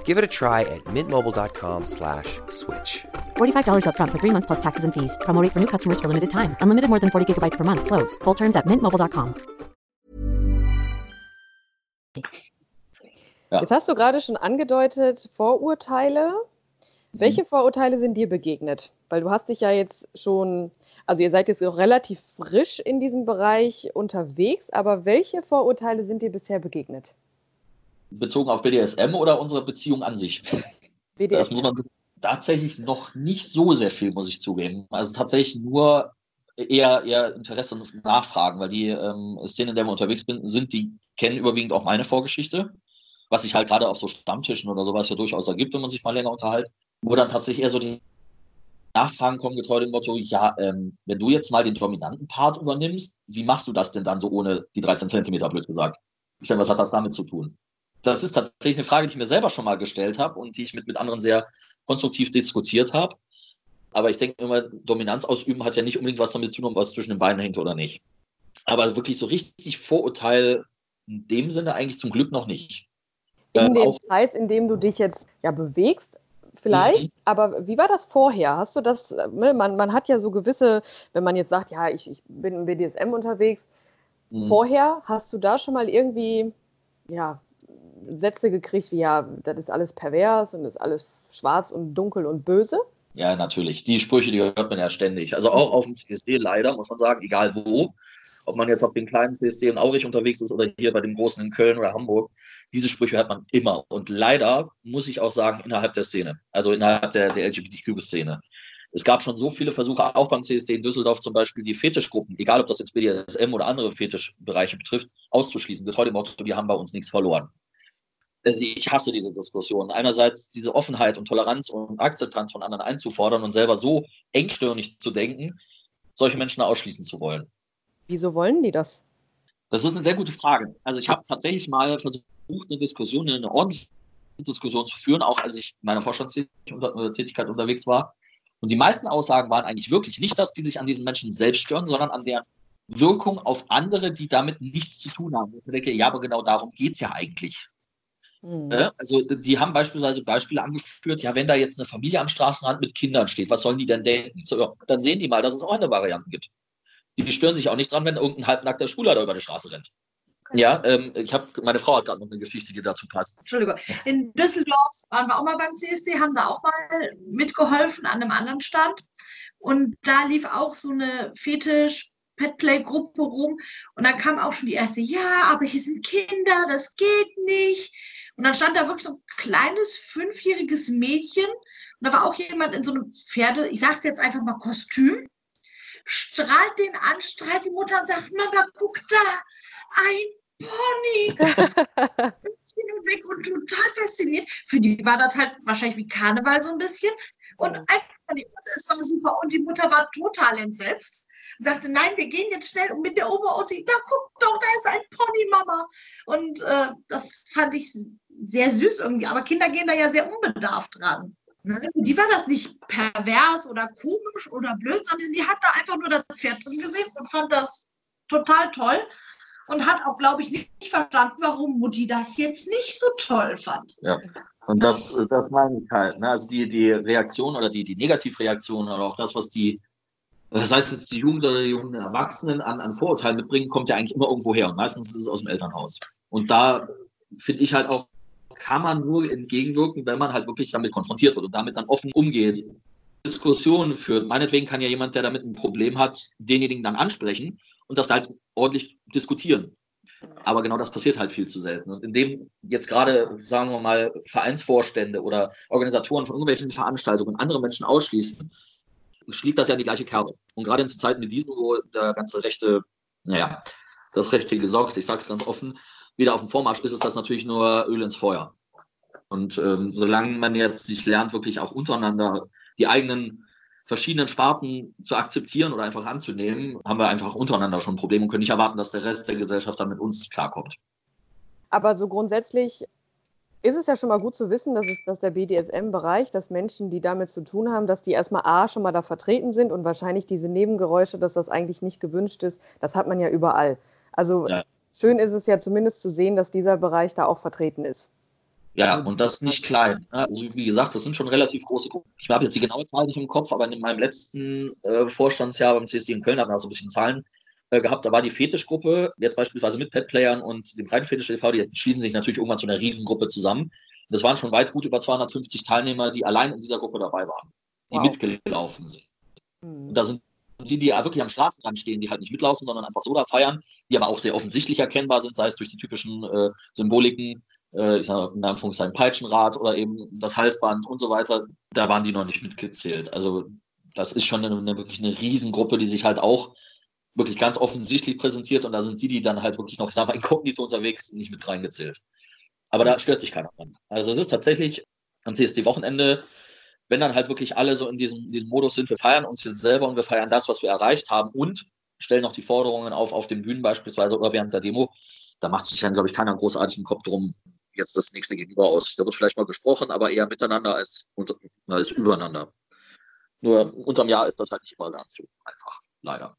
Give it a try at mintmobile.com/switch. slash $45 up front for 3 months plus taxes and fees. Promo rate for new customers for limited time. Unlimited more than 40 gigabytes per month slows. Full terms at mintmobile.com. Ja. Jetzt hast du gerade schon angedeutet Vorurteile. Welche mhm. Vorurteile sind dir begegnet? Weil du hast dich ja jetzt schon, also ihr seid jetzt noch relativ frisch in diesem Bereich unterwegs, aber welche Vorurteile sind dir bisher begegnet? Bezogen auf BDSM oder unsere Beziehung an sich? BDSM. Das muss man tatsächlich noch nicht so sehr viel, muss ich zugeben. Also tatsächlich nur eher, eher Interesse und Nachfragen, weil die ähm, Szenen, in der wir unterwegs sind, die kennen überwiegend auch meine Vorgeschichte, was sich halt gerade auf so Stammtischen oder sowas ja durchaus ergibt, wenn man sich mal länger unterhält, wo dann tatsächlich eher so die Nachfragen kommen getreu dem Motto, ja, ähm, wenn du jetzt mal den dominanten Part übernimmst, wie machst du das denn dann so ohne die 13 Zentimeter, blöd gesagt? Ich denke, was hat das damit zu tun? Das ist tatsächlich eine Frage, die ich mir selber schon mal gestellt habe und die ich mit, mit anderen sehr konstruktiv diskutiert habe. Aber ich denke immer, Dominanz ausüben hat ja nicht unbedingt was damit zu tun, was zwischen den Beinen hängt oder nicht. Aber wirklich so richtig Vorurteil in dem Sinne eigentlich zum Glück noch nicht. In ähm, dem Kreis, in dem du dich jetzt ja bewegst, vielleicht, mhm. aber wie war das vorher? Hast du das, ne, man, man hat ja so gewisse, wenn man jetzt sagt, ja, ich, ich bin im BDSM unterwegs, mhm. vorher hast du da schon mal irgendwie, ja, Sätze gekriegt wie, ja, das ist alles pervers und das ist alles schwarz und dunkel und böse? Ja, natürlich. Die Sprüche, die hört man ja ständig. Also auch auf dem CSD leider, muss man sagen, egal wo. Ob man jetzt auf den kleinen CSD in Aurich unterwegs ist oder hier bei dem großen in Köln oder Hamburg. Diese Sprüche hört man immer. Und leider muss ich auch sagen, innerhalb der Szene, also innerhalb der, der LGBTQ-Szene. Es gab schon so viele Versuche, auch beim CSD in Düsseldorf zum Beispiel, die Fetischgruppen, egal ob das jetzt BDSM oder andere Fetischbereiche betrifft, auszuschließen. Mit heute Motto, die haben bei uns nichts verloren. Also ich hasse diese Diskussion. Einerseits diese Offenheit und Toleranz und Akzeptanz von anderen einzufordern und selber so engstirnig zu denken, solche Menschen ausschließen zu wollen. Wieso wollen die das? Das ist eine sehr gute Frage. Also ich habe tatsächlich mal versucht, eine Diskussion, eine ordentliche Diskussionen zu führen, auch als ich in meiner Vorstandstätigkeit unterwegs war. Und die meisten Aussagen waren eigentlich wirklich nicht, dass die sich an diesen Menschen selbst stören, sondern an deren Wirkung auf andere, die damit nichts zu tun haben. Ich denke, ja, aber genau darum geht es ja eigentlich. Mhm. Also die haben beispielsweise Beispiele angeführt, ja, wenn da jetzt eine Familie am Straßenrand mit Kindern steht, was sollen die denn denken? So, dann sehen die mal, dass es auch eine Variante gibt. Die stören sich auch nicht dran, wenn irgendein halbnackter Schwuler da über die Straße rennt. Ja, ähm, ich habe, meine Frau hat gerade noch eine Geschichte, die dazu passt. Entschuldigung. In Düsseldorf waren wir auch mal beim CSD, haben da auch mal mitgeholfen an einem anderen Stand. Und da lief auch so eine Fetisch- Petplay-Gruppe rum und dann kam auch schon die erste, ja, aber hier sind Kinder, das geht nicht. Und dann stand da wirklich so ein kleines fünfjähriges Mädchen und da war auch jemand in so einem Pferde, ich sag's jetzt einfach mal Kostüm, strahlt den an, strahlt die Mutter und sagt, Mama, guck da, ein Pony. und weg und total fasziniert. Für die war das halt wahrscheinlich wie Karneval so ein bisschen. Und es war super. Und die Mutter war total entsetzt und sagte, nein, wir gehen jetzt schnell und mit der Oma und sie, da guck doch, da ist ein Pony, Mama. Und äh, das fand ich sehr süß irgendwie. Aber Kinder gehen da ja sehr unbedarft dran. Ne? Die war das nicht pervers oder komisch oder blöd, sondern die hat da einfach nur das Pferd drin gesehen und fand das total toll und hat auch, glaube ich, nicht verstanden, warum Mutti das jetzt nicht so toll fand. Ja. Und das, das meine ich halt. Ne? Also die, die Reaktion oder die, die Negativreaktion oder auch das, was die, das heißt jetzt die Jugend oder die jungen Erwachsenen an, an Vorurteilen mitbringen, kommt ja eigentlich immer irgendwo her. Und meistens ist es aus dem Elternhaus. Und da finde ich halt auch, kann man nur entgegenwirken, wenn man halt wirklich damit konfrontiert wird und damit dann offen umgeht. Diskussionen führt. Meinetwegen kann ja jemand, der damit ein Problem hat, denjenigen dann ansprechen und das halt ordentlich diskutieren. Aber genau das passiert halt viel zu selten. Und indem jetzt gerade, sagen wir mal, Vereinsvorstände oder Organisatoren von irgendwelchen Veranstaltungen andere Menschen ausschließen, schlägt das ja in die gleiche Kerbe. Und gerade in Zeiten wie diesen, wo der ganze rechte, naja, das rechte Gesorgt, ich sage es ganz offen, wieder auf dem Vormarsch ist, ist das natürlich nur Öl ins Feuer. Und ähm, solange man jetzt nicht lernt, wirklich auch untereinander die eigenen verschiedenen Sparten zu akzeptieren oder einfach anzunehmen, haben wir einfach untereinander schon Probleme und können nicht erwarten, dass der Rest der Gesellschaft dann mit uns klarkommt. Aber so grundsätzlich ist es ja schon mal gut zu wissen, dass, es, dass der BDSM-Bereich, dass Menschen, die damit zu tun haben, dass die erstmal A schon mal da vertreten sind und wahrscheinlich diese Nebengeräusche, dass das eigentlich nicht gewünscht ist, das hat man ja überall. Also ja. Schön ist es ja zumindest zu sehen, dass dieser Bereich da auch vertreten ist. Ja, und das nicht klein. Ne? Also wie gesagt, das sind schon relativ große Gruppen. Ich habe jetzt die genaue Zahl nicht im Kopf, aber in meinem letzten äh, Vorstandsjahr beim CSD in Köln haben wir so ein bisschen Zahlen äh, gehabt. Da war die Fetischgruppe, jetzt beispielsweise mit Pet-Playern und dem Breitenfetisch e.V., die schließen sich natürlich irgendwann zu einer Riesengruppe zusammen. Und das waren schon weit gut über 250 Teilnehmer, die allein in dieser Gruppe dabei waren, die wow. mitgelaufen sind. Mhm. Und da sind die, die ja wirklich am Straßenrand stehen, die halt nicht mitlaufen, sondern einfach so da feiern, die aber auch sehr offensichtlich erkennbar sind, sei es durch die typischen äh, Symboliken, äh, ich sage in Anführungszeichen Peitschenrad oder eben das Halsband und so weiter, da waren die noch nicht mitgezählt. Also das ist schon eine, eine, wirklich eine Riesengruppe, die sich halt auch wirklich ganz offensichtlich präsentiert und da sind die, die dann halt wirklich noch, ich sag mal, inkognito unterwegs, nicht mit reingezählt. Aber da stört sich keiner dran. Also es ist tatsächlich am CSD-Wochenende, wenn dann halt wirklich alle so in diesem, diesem Modus sind, wir feiern uns jetzt selber und wir feiern das, was wir erreicht haben und stellen noch die Forderungen auf, auf den Bühnen beispielsweise oder während der Demo, da macht sich dann, glaube ich, keiner großartigen Kopf drum, jetzt das nächste Gegenüber aus. Da wird vielleicht mal gesprochen, aber eher miteinander als, als übereinander. Nur unterm Jahr ist das halt nicht immer ganz so einfach, leider.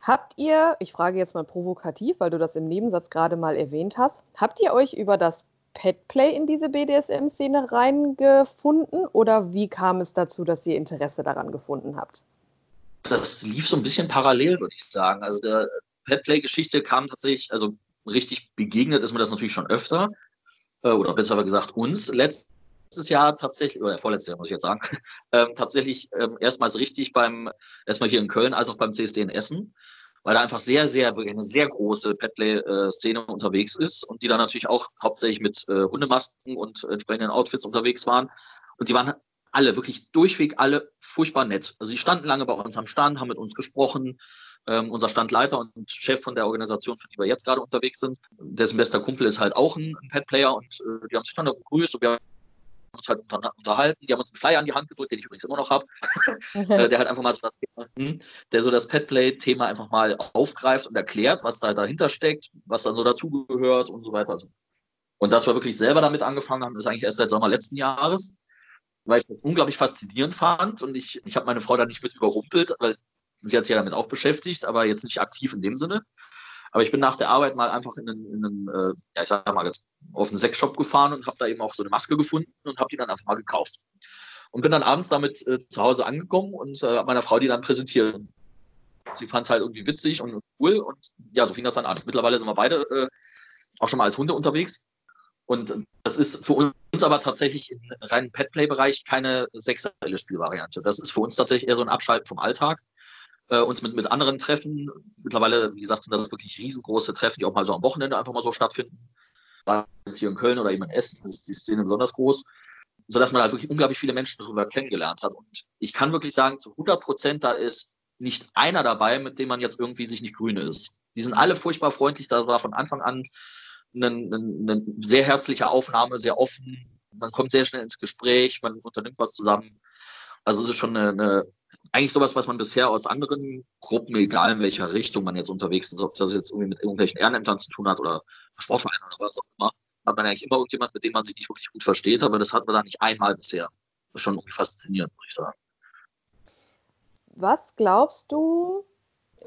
Habt ihr, ich frage jetzt mal provokativ, weil du das im Nebensatz gerade mal erwähnt hast, habt ihr euch über das Petplay in diese BDSM-Szene reingefunden oder wie kam es dazu, dass ihr Interesse daran gefunden habt? Das lief so ein bisschen parallel, würde ich sagen. Also der Petplay-Geschichte kam tatsächlich, also richtig begegnet ist mir das natürlich schon öfter, äh, oder besser gesagt uns. Letztes Jahr tatsächlich, oder vorletztes Jahr muss ich jetzt sagen, äh, tatsächlich äh, erstmals richtig beim, erstmal hier in Köln als auch beim CSD in Essen, weil da einfach sehr, sehr, eine sehr große Petley-Szene unterwegs ist und die da natürlich auch hauptsächlich mit äh, Hundemasken und entsprechenden Outfits unterwegs waren. Und die waren alle, wirklich durchweg alle furchtbar nett. Also die standen lange bei uns am Stand, haben mit uns gesprochen, ähm, unser Standleiter und Chef von der Organisation, für die wir jetzt gerade unterwegs sind, dessen bester Kumpel ist halt auch ein, ein Pet-Player und äh, die haben sich dann begrüßt und wir uns halt unter, unterhalten. Die haben uns einen Flyer an die Hand gedrückt, den ich übrigens immer noch habe, äh, der halt einfach mal so das Thema, der so das Petplay-Thema einfach mal aufgreift und erklärt, was da dahinter steckt, was dann so dazugehört und so weiter. Also Und dass wir wirklich selber damit angefangen haben, ist eigentlich erst seit Sommer letzten Jahres, weil ich das unglaublich faszinierend fand. Und ich, ich habe meine Frau da nicht mit überrumpelt, weil sie hat sich ja damit auch beschäftigt, aber jetzt nicht aktiv in dem Sinne. Aber ich bin nach der Arbeit mal einfach in einen, in einen äh, ja, ich sag mal, jetzt auf einen Sexshop gefahren und habe da eben auch so eine Maske gefunden und habe die dann einfach mal gekauft. Und bin dann abends damit äh, zu Hause angekommen und äh, meiner Frau die dann präsentiert. Sie fand es halt irgendwie witzig und cool und ja, so fing das dann an. Mittlerweile sind wir beide äh, auch schon mal als Hunde unterwegs. Und das ist für uns aber tatsächlich im reinen Petplay-Bereich keine sexuelle Spielvariante. Das ist für uns tatsächlich eher so ein Abschalten vom Alltag äh, uns mit, mit anderen treffen. Mittlerweile, wie gesagt, sind das wirklich riesengroße Treffen, die auch mal so am Wochenende einfach mal so stattfinden. Jetzt hier in Köln oder eben in Essen ist die Szene besonders groß, sodass man halt wirklich unglaublich viele Menschen darüber kennengelernt hat. Und ich kann wirklich sagen, zu 100 Prozent, da ist nicht einer dabei, mit dem man jetzt irgendwie sich nicht grün ist. Die sind alle furchtbar freundlich. Das war von Anfang an eine, eine, eine sehr herzliche Aufnahme, sehr offen. Man kommt sehr schnell ins Gespräch, man unternimmt was zusammen. Also es ist schon eine, eine eigentlich sowas, was man bisher aus anderen Gruppen, egal in welcher Richtung man jetzt unterwegs ist, ob das jetzt irgendwie mit irgendwelchen Ehrenämtern zu tun hat oder Sportvereinen oder was auch immer, hat man eigentlich immer irgendjemand, mit dem man sich nicht wirklich gut versteht, aber das hat man da nicht einmal bisher. Das ist schon irgendwie faszinierend, muss ich sagen. Was glaubst du,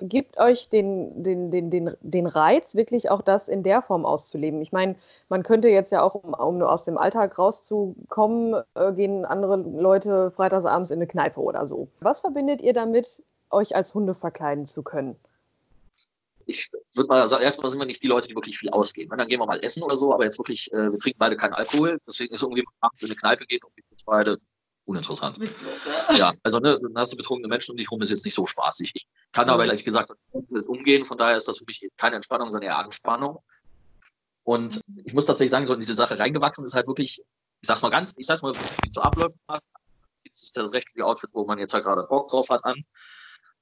gibt euch den, den, den, den, den Reiz, wirklich auch das in der Form auszuleben. Ich meine, man könnte jetzt ja auch, um, um aus dem Alltag rauszukommen, äh, gehen andere Leute freitagsabends in eine Kneipe oder so. Was verbindet ihr damit, euch als Hunde verkleiden zu können? ich würde mal sagen, erstmal sind wir nicht die Leute, die wirklich viel ausgeben. Dann gehen wir mal essen oder so, aber jetzt wirklich, äh, wir trinken beide keinen Alkohol, deswegen ist irgendwie abends in eine Kneipe gehen und wir beide uninteressant. Ja, also ne, dann hast du betrunkene Menschen um dich rum, ist jetzt nicht so spaßig. Ich kann aber ehrlich gesagt umgehen, von daher ist das für mich keine Entspannung, sondern eher Anspannung. Und ich muss tatsächlich sagen, so in diese Sache reingewachsen ist halt wirklich, ich sag's mal ganz, ich sag's mal, wie es so abläuft, zieht sich das rechtliche Outfit, wo man jetzt halt gerade Bock drauf hat, an.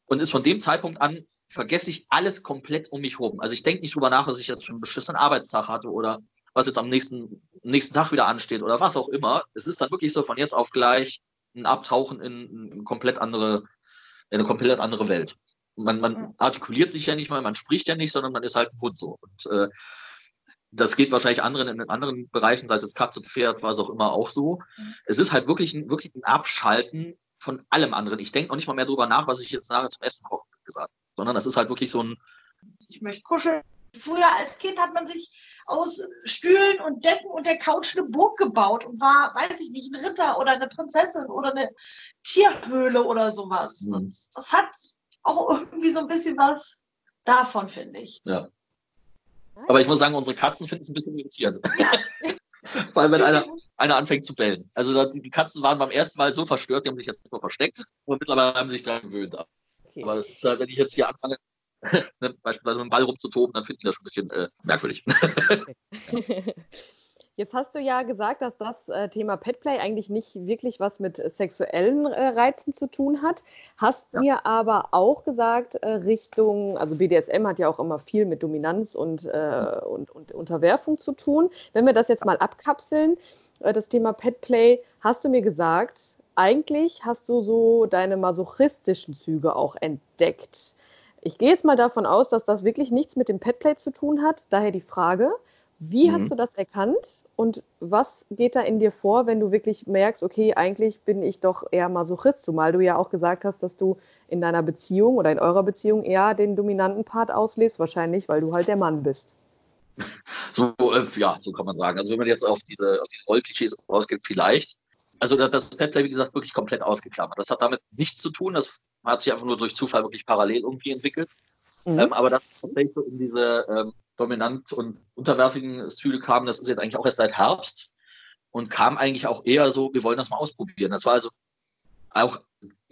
Und ist von dem Zeitpunkt an, vergesse ich alles komplett um mich herum. Also ich denke nicht drüber nach, dass ich jetzt einen beschissenen Arbeitstag hatte oder was jetzt am nächsten, nächsten Tag wieder ansteht oder was auch immer. Es ist dann wirklich so von jetzt auf gleich ein Abtauchen in eine komplett andere, in eine komplett andere Welt. Man, man artikuliert sich ja nicht mal, man spricht ja nicht, sondern man ist halt ein Hund so. Und äh, das geht wahrscheinlich anderen in anderen Bereichen, sei es jetzt Katze, Pferd, was auch immer, auch so. Mhm. Es ist halt wirklich ein, wirklich ein Abschalten von allem anderen. Ich denke noch nicht mal mehr drüber nach, was ich jetzt sage zum Essen kochen gesagt, sondern das ist halt wirklich so ein. Ich möchte kuscheln. Früher als Kind hat man sich aus Stühlen und Decken und der Couch eine Burg gebaut und war, weiß ich nicht, ein Ritter oder eine Prinzessin oder eine Tierhöhle oder sowas. Mhm. Und das hat auch irgendwie so ein bisschen was davon, finde ich. Ja. Aber ich muss sagen, unsere Katzen finden es ein bisschen irritierend. Ja. Vor allem, wenn einer, einer anfängt zu bellen. Also die Katzen waren beim ersten Mal so verstört, die haben sich jetzt mal versteckt und mittlerweile haben sie sich daran gewöhnt. Okay. Aber das ist halt, wenn ich jetzt hier anfange, ne, beispielsweise mit dem Ball rumzutoben, dann finden die das schon ein bisschen äh, merkwürdig. Jetzt hast du ja gesagt, dass das äh, Thema Petplay eigentlich nicht wirklich was mit sexuellen äh, Reizen zu tun hat. Hast ja. mir aber auch gesagt, äh, Richtung, also BDSM hat ja auch immer viel mit Dominanz und, äh, und, und, Unterwerfung zu tun. Wenn wir das jetzt mal abkapseln, äh, das Thema Petplay, hast du mir gesagt, eigentlich hast du so deine masochistischen Züge auch entdeckt. Ich gehe jetzt mal davon aus, dass das wirklich nichts mit dem Petplay zu tun hat. Daher die Frage, wie mhm. hast du das erkannt und was geht da in dir vor, wenn du wirklich merkst, okay, eigentlich bin ich doch eher Masochist, zumal du ja auch gesagt hast, dass du in deiner Beziehung oder in eurer Beziehung eher den dominanten Part auslebst, wahrscheinlich, weil du halt der Mann bist. So, äh, ja, so kann man sagen. Also wenn man jetzt auf diese, auf diese Rollklischees rausgeht, vielleicht. Also das Petplay, wie gesagt, wirklich komplett ausgeklammert. Das hat damit nichts zu tun. Das hat sich einfach nur durch Zufall wirklich parallel irgendwie entwickelt. Mhm. Ähm, aber das tatsächlich so in diese ähm, dominant und unterwerfigen Stühle kam, das ist jetzt eigentlich auch erst seit Herbst und kam eigentlich auch eher so, wir wollen das mal ausprobieren. Das war also auch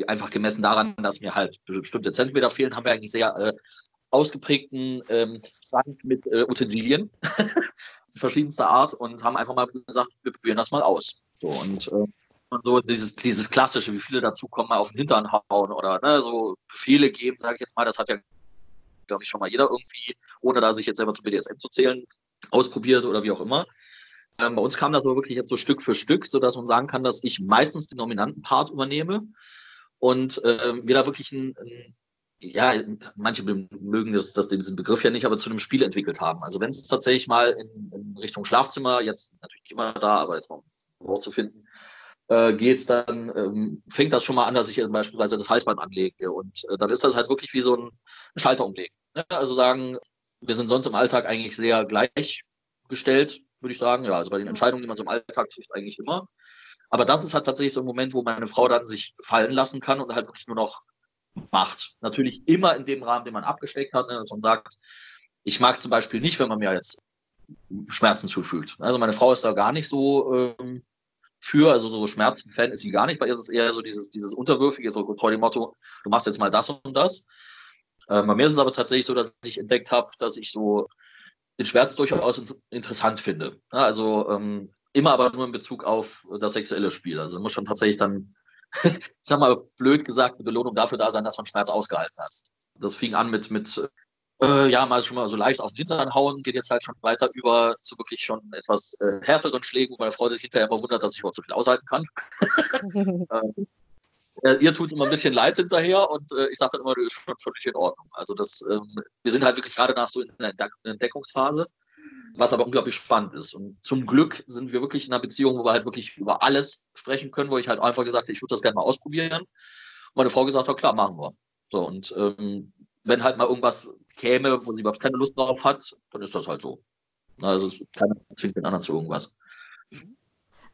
einfach gemessen daran, dass mir halt bestimmte Zentimeter fehlen, haben wir eigentlich sehr äh, ausgeprägten ähm, Sand mit äh, Utensilien verschiedenster Art und haben einfach mal gesagt, wir probieren das mal aus. So, und äh, so dieses, dieses klassische, wie viele dazu kommen, mal auf den Hintern hauen oder ne, so Befehle geben, sage ich jetzt mal, das hat ja, glaube ich, schon mal jeder irgendwie, ohne da sich jetzt selber zu BDSM zu zählen, ausprobiert oder wie auch immer. Ähm, bei uns kam das aber wirklich jetzt so Stück für Stück, sodass man sagen kann, dass ich meistens den dominanten Part übernehme und ähm, wir da wirklich ein, ein ja, manche mögen das, das, diesen Begriff ja nicht, aber zu einem Spiel entwickelt haben. Also wenn es tatsächlich mal in, in, Richtung Schlafzimmer, jetzt natürlich immer da, aber jetzt mal ein Wort zu finden, äh, geht, dann ähm, fängt das schon mal an, dass ich beispielsweise das Halsband anlege. Und äh, dann ist das halt wirklich wie so ein Schalter umlegen. Ne? Also sagen, wir sind sonst im Alltag eigentlich sehr gleichgestellt, würde ich sagen. Ja, also bei den Entscheidungen, die man so im Alltag trifft, eigentlich immer. Aber das ist halt tatsächlich so ein Moment, wo meine Frau dann sich fallen lassen kann und halt wirklich nur noch macht. Natürlich immer in dem Rahmen, den man abgesteckt hat, ne, dass man sagt, ich mag es zum Beispiel nicht, wenn man mir jetzt Schmerzen zufügt. Also meine Frau ist da gar nicht so ähm, für, also so Schmerzen-Fan ist sie gar nicht. Bei ihr ist es eher so dieses, dieses Unterwürfige, so treu dem Motto, du machst jetzt mal das und das. Ähm, bei mir ist es aber tatsächlich so, dass ich entdeckt habe, dass ich so den Schmerz durchaus interessant finde. Ja, also ähm, immer aber nur in Bezug auf das sexuelle Spiel. Also muss schon tatsächlich dann, sag mal, blöd gesagt, eine Belohnung dafür da sein, dass man Schmerz ausgehalten hat. Das fing an mit, mit äh, ja, mal schon mal so leicht auf den Hintern hauen, geht jetzt halt schon weiter über zu wirklich schon etwas äh, härteren Schlägen, wo meine Frau sich hinterher immer wundert, dass ich überhaupt so viel aushalten kann. ähm, äh, ihr tut immer ein bisschen leid hinterher und äh, ich sage dann immer, das ist schon völlig in Ordnung. Also das, ähm, wir sind halt wirklich gerade nach so in der Entdeckungsphase was aber unglaublich spannend ist. Und zum Glück sind wir wirklich in einer Beziehung, wo wir halt wirklich über alles sprechen können, wo ich halt einfach gesagt habe, ich würde das gerne mal ausprobieren. Und meine Frau gesagt hat, klar, machen wir. So, und ähm, wenn halt mal irgendwas käme, wo sie überhaupt keine Lust drauf hat, dann ist das halt so. Also keiner zwingt den anderen zu irgendwas.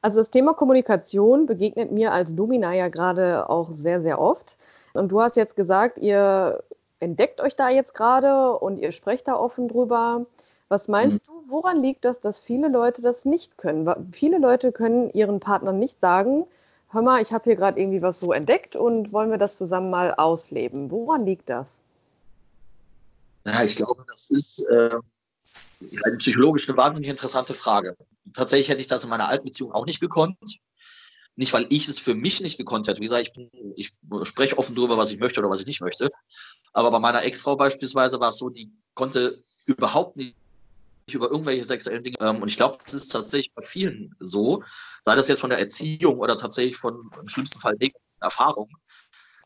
Also das Thema Kommunikation begegnet mir als Domina ja gerade auch sehr, sehr oft. Und du hast jetzt gesagt, ihr entdeckt euch da jetzt gerade und ihr sprecht da offen drüber. Was meinst mhm. du, woran liegt das, dass viele Leute das nicht können? Viele Leute können ihren Partnern nicht sagen, hör mal, ich habe hier gerade irgendwie was so entdeckt und wollen wir das zusammen mal ausleben. Woran liegt das? Ja, ich glaube, das ist äh, eine psychologisch eine wahnsinnig interessante Frage. Tatsächlich hätte ich das in meiner alten Beziehung auch nicht gekonnt. Nicht, weil ich es für mich nicht gekonnt hätte. Wie gesagt, ich, bin, ich spreche offen darüber, was ich möchte oder was ich nicht möchte. Aber bei meiner Ex-Frau beispielsweise war es so, die konnte überhaupt nicht über irgendwelche sexuellen Dinge. Ähm, und ich glaube, das ist tatsächlich bei vielen so, sei das jetzt von der Erziehung oder tatsächlich von im schlimmsten Fall Erfahrungen,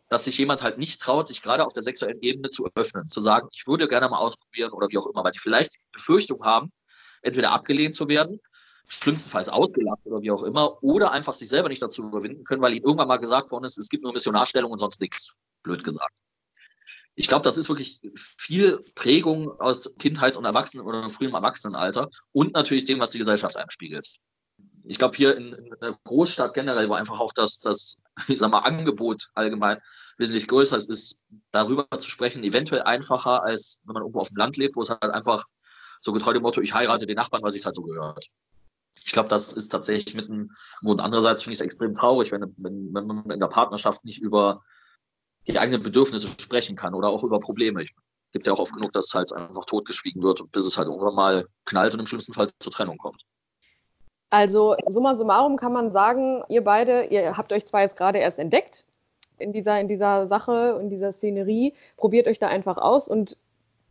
dass sich jemand halt nicht traut, sich gerade auf der sexuellen Ebene zu öffnen, zu sagen, ich würde gerne mal ausprobieren oder wie auch immer, weil die vielleicht die Befürchtung haben, entweder abgelehnt zu werden, schlimmstenfalls ausgelacht oder wie auch immer, oder einfach sich selber nicht dazu überwinden können, weil ihnen irgendwann mal gesagt worden ist, es gibt nur Missionarstellung und sonst nichts, blöd gesagt ich glaube, das ist wirklich viel Prägung aus Kindheits- und Erwachsenen- oder frühem Erwachsenenalter und natürlich dem, was die Gesellschaft einspiegelt. Ich glaube, hier in, in der Großstadt generell, wo einfach auch das, das ich sag mal, Angebot allgemein wesentlich größer ist, ist darüber zu sprechen eventuell einfacher, als wenn man irgendwo auf dem Land lebt, wo es halt einfach so getreu dem Motto, ich heirate den Nachbarn, weil sich halt so gehört. Ich glaube, das ist tatsächlich mit einem, und andererseits finde ich es extrem traurig, wenn, wenn, wenn man in der Partnerschaft nicht über die eigenen Bedürfnisse sprechen kann oder auch über Probleme. Gibt ja auch oft genug, dass halt einfach totgeschwiegen wird, bis es halt irgendwann mal knallt und im schlimmsten Fall zur Trennung kommt. Also summa summarum kann man sagen, ihr beide, ihr habt euch zwar jetzt gerade erst entdeckt in dieser, in dieser Sache, in dieser Szenerie, probiert euch da einfach aus und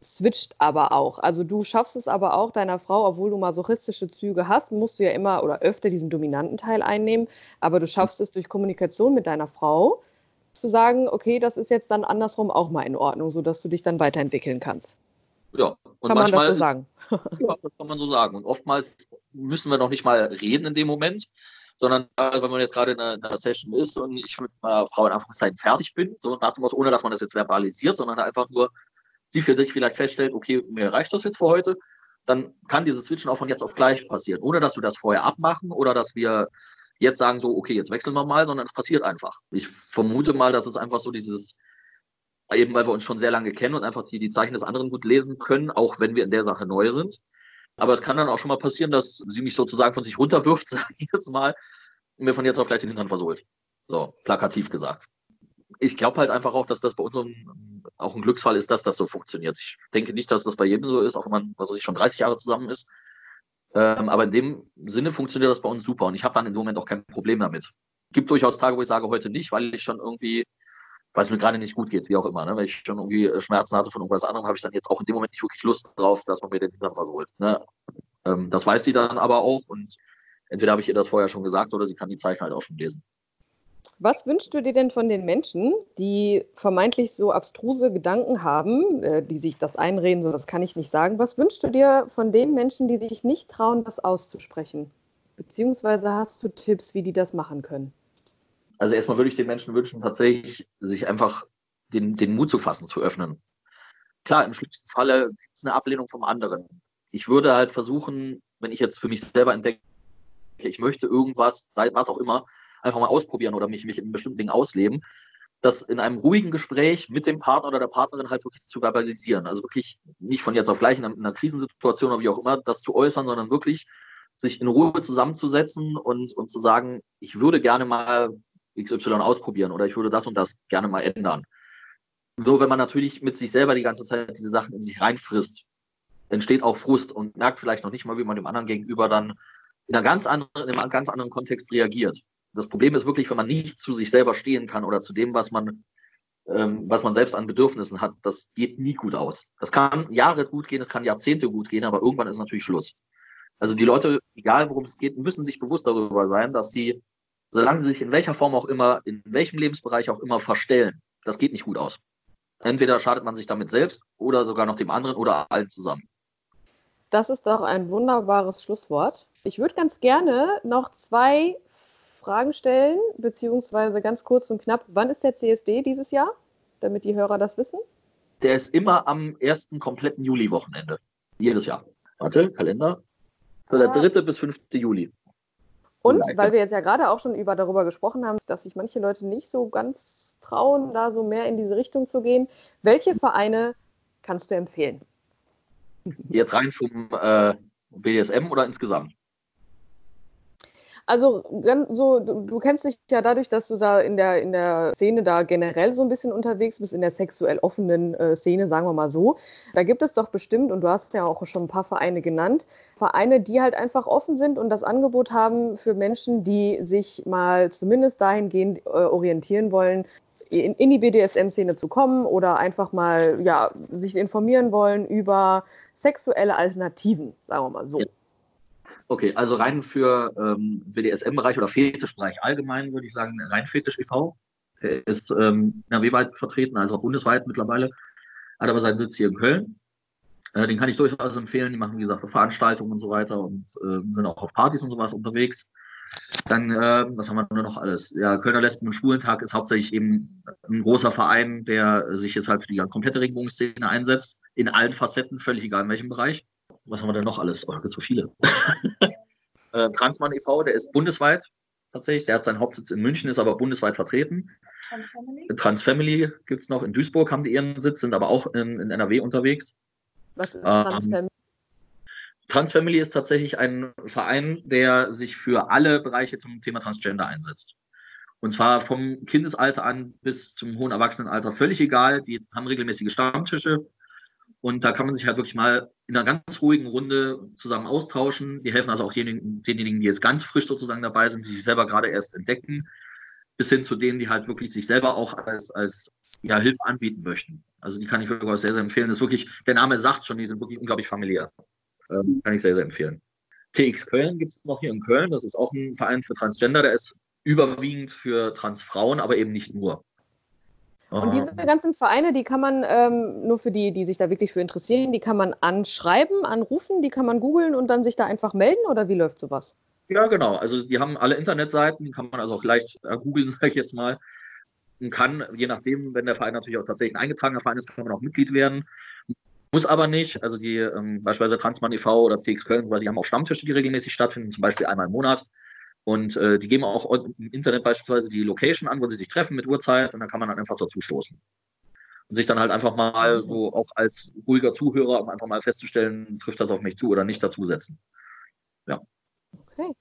switcht aber auch. Also du schaffst es aber auch deiner Frau, obwohl du masochistische Züge hast, musst du ja immer oder öfter diesen dominanten Teil einnehmen, aber du schaffst es durch Kommunikation mit deiner Frau, zu sagen, okay, das ist jetzt dann andersrum auch mal in Ordnung, sodass du dich dann weiterentwickeln kannst. Ja, und kann manchmal, man das so sagen? ja, das kann man so sagen. Und oftmals müssen wir noch nicht mal reden in dem Moment, sondern äh, wenn man jetzt gerade in einer, in einer Session ist und ich mit meiner Frau in Anführungszeichen fertig bin, so nach dem Motto, ohne dass man das jetzt verbalisiert, sondern einfach nur sie für sich vielleicht feststellt, okay, mir reicht das jetzt für heute, dann kann dieses Switchen auch von jetzt auf gleich passieren, ohne dass wir das vorher abmachen oder dass wir jetzt sagen so, okay, jetzt wechseln wir mal, sondern es passiert einfach. Ich vermute mal, dass es einfach so dieses, eben weil wir uns schon sehr lange kennen und einfach die, die Zeichen des anderen gut lesen können, auch wenn wir in der Sache neu sind. Aber es kann dann auch schon mal passieren, dass sie mich sozusagen von sich runterwirft, sage ich jetzt mal, und mir von jetzt auf gleich den Hintern versohlt. So, plakativ gesagt. Ich glaube halt einfach auch, dass das bei uns auch ein Glücksfall ist, dass das so funktioniert. Ich denke nicht, dass das bei jedem so ist, auch wenn man, was weiß schon 30 Jahre zusammen ist. Ähm, aber in dem Sinne funktioniert das bei uns super und ich habe dann im Moment auch kein Problem damit. Gibt durchaus Tage, wo ich sage, heute nicht, weil ich schon irgendwie, weil es mir gerade nicht gut geht, wie auch immer. Ne? Wenn ich schon irgendwie äh, Schmerzen hatte von irgendwas anderem, habe ich dann jetzt auch in dem Moment nicht wirklich Lust drauf, dass man mir den Hintern versohlt. Ne? Ähm, das weiß sie dann aber auch und entweder habe ich ihr das vorher schon gesagt oder sie kann die Zeichen halt auch schon lesen. Was wünschst du dir denn von den Menschen, die vermeintlich so abstruse Gedanken haben, äh, die sich das einreden, so das kann ich nicht sagen? Was wünschst du dir von den Menschen, die sich nicht trauen, das auszusprechen? Beziehungsweise hast du Tipps, wie die das machen können? Also erstmal würde ich den Menschen wünschen, tatsächlich sich einfach den, den Mut zu fassen, zu öffnen. Klar, im schlimmsten Falle gibt es eine Ablehnung vom anderen. Ich würde halt versuchen, wenn ich jetzt für mich selber entdecke, ich möchte irgendwas, sei was auch immer, einfach mal ausprobieren oder mich, mich in bestimmten Dingen ausleben, das in einem ruhigen Gespräch mit dem Partner oder der Partnerin halt wirklich zu verbalisieren. Also wirklich nicht von jetzt auf gleich in einer, in einer Krisensituation oder wie auch immer das zu äußern, sondern wirklich sich in Ruhe zusammenzusetzen und, und zu sagen, ich würde gerne mal XY ausprobieren oder ich würde das und das gerne mal ändern. So, wenn man natürlich mit sich selber die ganze Zeit diese Sachen in sich reinfrisst, entsteht auch Frust und merkt vielleicht noch nicht mal, wie man dem anderen gegenüber dann in, einer ganz anderen, in einem ganz anderen Kontext reagiert. Das Problem ist wirklich, wenn man nicht zu sich selber stehen kann oder zu dem, was man, ähm, was man selbst an Bedürfnissen hat, das geht nie gut aus. Das kann Jahre gut gehen, es kann Jahrzehnte gut gehen, aber irgendwann ist natürlich Schluss. Also die Leute, egal worum es geht, müssen sich bewusst darüber sein, dass sie, solange sie sich in welcher Form auch immer, in welchem Lebensbereich auch immer verstellen, das geht nicht gut aus. Entweder schadet man sich damit selbst oder sogar noch dem anderen oder allen zusammen. Das ist doch ein wunderbares Schlusswort. Ich würde ganz gerne noch zwei Fragen stellen, beziehungsweise ganz kurz und knapp, wann ist der CSD dieses Jahr, damit die Hörer das wissen? Der ist immer am ersten kompletten Juli-Wochenende. Jedes Jahr. Warte, Kalender. So, der 3. bis 5. Juli. Und weil wir jetzt ja gerade auch schon über, darüber gesprochen haben, dass sich manche Leute nicht so ganz trauen, da so mehr in diese Richtung zu gehen, welche Vereine kannst du empfehlen? Jetzt rein zum äh, BDSM oder insgesamt? Also so, du, du, kennst dich ja dadurch, dass du da in der, in der Szene da generell so ein bisschen unterwegs bist, in der sexuell offenen äh, Szene, sagen wir mal so. Da gibt es doch bestimmt, und du hast ja auch schon ein paar Vereine genannt, Vereine, die halt einfach offen sind und das Angebot haben für Menschen, die sich mal zumindest dahingehend äh, orientieren wollen, in, in die BDSM-Szene zu kommen oder einfach mal ja, sich informieren wollen über sexuelle Alternativen, sagen wir mal so. Ja. Okay, also rein für ähm, BDSM-Bereich oder Fetischbereich allgemein würde ich sagen, rein Fetisch e.V. Der ist ähm, NRW-weit vertreten, also auch bundesweit mittlerweile. Hat aber seinen Sitz hier in Köln. Äh, den kann ich durchaus empfehlen. Die machen, wie gesagt, Veranstaltungen und so weiter und äh, sind auch auf Partys und sowas unterwegs. Dann, äh, was haben wir nur noch alles? Ja, Kölner Lesben- und Schwulentag ist hauptsächlich eben ein großer Verein, der sich jetzt halt für die komplette Regenbogenszene einsetzt. In allen Facetten, völlig egal in welchem Bereich was haben wir denn noch alles? Oh, da gibt so viele. äh, Transmann e.V., der ist bundesweit tatsächlich. Der hat seinen Hauptsitz in München, ist aber bundesweit vertreten. Transfamily, Transfamily gibt es noch. In Duisburg haben die ihren Sitz, sind aber auch in, in NRW unterwegs. Was ist Transfamily? Ähm, Transfamily ist tatsächlich ein Verein, der sich für alle Bereiche zum Thema Transgender einsetzt. Und zwar vom Kindesalter an bis zum hohen Erwachsenenalter völlig egal. Die haben regelmäßige Stammtische, und da kann man sich halt wirklich mal in einer ganz ruhigen Runde zusammen austauschen. Die helfen also auch denjenigen, denjenigen, die jetzt ganz frisch sozusagen dabei sind, die sich selber gerade erst entdecken, bis hin zu denen, die halt wirklich sich selber auch als, als ja, Hilfe anbieten möchten. Also die kann ich wirklich sehr, sehr empfehlen. Das ist wirklich, der Name sagt schon, die sind wirklich unglaublich familiär. Ähm, kann ich sehr, sehr empfehlen. TX Köln gibt es noch hier in Köln. Das ist auch ein Verein für Transgender. Der ist überwiegend für Transfrauen, aber eben nicht nur. Und diese ganzen Vereine, die kann man ähm, nur für die, die sich da wirklich für interessieren, die kann man anschreiben, anrufen, die kann man googeln und dann sich da einfach melden oder wie läuft sowas? Ja, genau. Also die haben alle Internetseiten, die kann man also auch leicht äh, googeln, sage ich jetzt mal. Und kann, je nachdem, wenn der Verein natürlich auch tatsächlich ein eingetragener Verein ist, kann man auch Mitglied werden. Muss aber nicht. Also die ähm, beispielsweise Transmann e.V. oder TX Köln, weil die haben auch Stammtische, die regelmäßig stattfinden, zum Beispiel einmal im Monat. Und äh, die geben auch im Internet beispielsweise die Location an, wo sie sich treffen mit Uhrzeit und dann kann man dann einfach dazu stoßen. Und sich dann halt einfach mal so auch als ruhiger Zuhörer, um einfach mal festzustellen, trifft das auf mich zu oder nicht dazusetzen. Ja. Okay.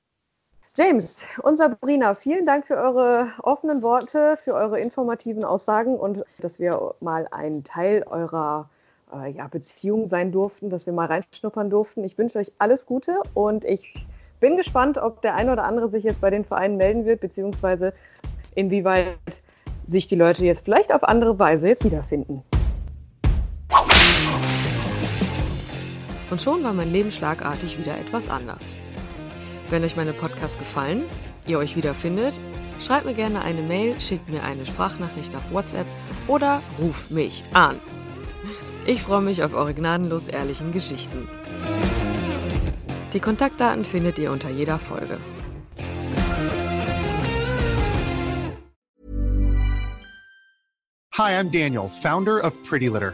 James und Sabrina, vielen Dank für eure offenen Worte, für eure informativen Aussagen und dass wir mal ein Teil eurer äh, ja, Beziehung sein durften, dass wir mal reinschnuppern durften. Ich wünsche euch alles Gute und ich bin gespannt, ob der eine oder andere sich jetzt bei den Vereinen melden wird, beziehungsweise inwieweit sich die Leute jetzt vielleicht auf andere Weise jetzt wiederfinden. Und schon war mein Leben schlagartig wieder etwas anders. Wenn euch meine Podcasts gefallen, ihr euch wiederfindet, Schreib mir gerne eine Mail, schick mir eine Sprachnachricht auf WhatsApp oder ruf mich an. Ich freue mich auf eure gnadenlos ehrlichen Geschichten. Die Kontaktdaten findet ihr unter jeder Folge. Hi, I'm Daniel, Founder of Pretty Litter.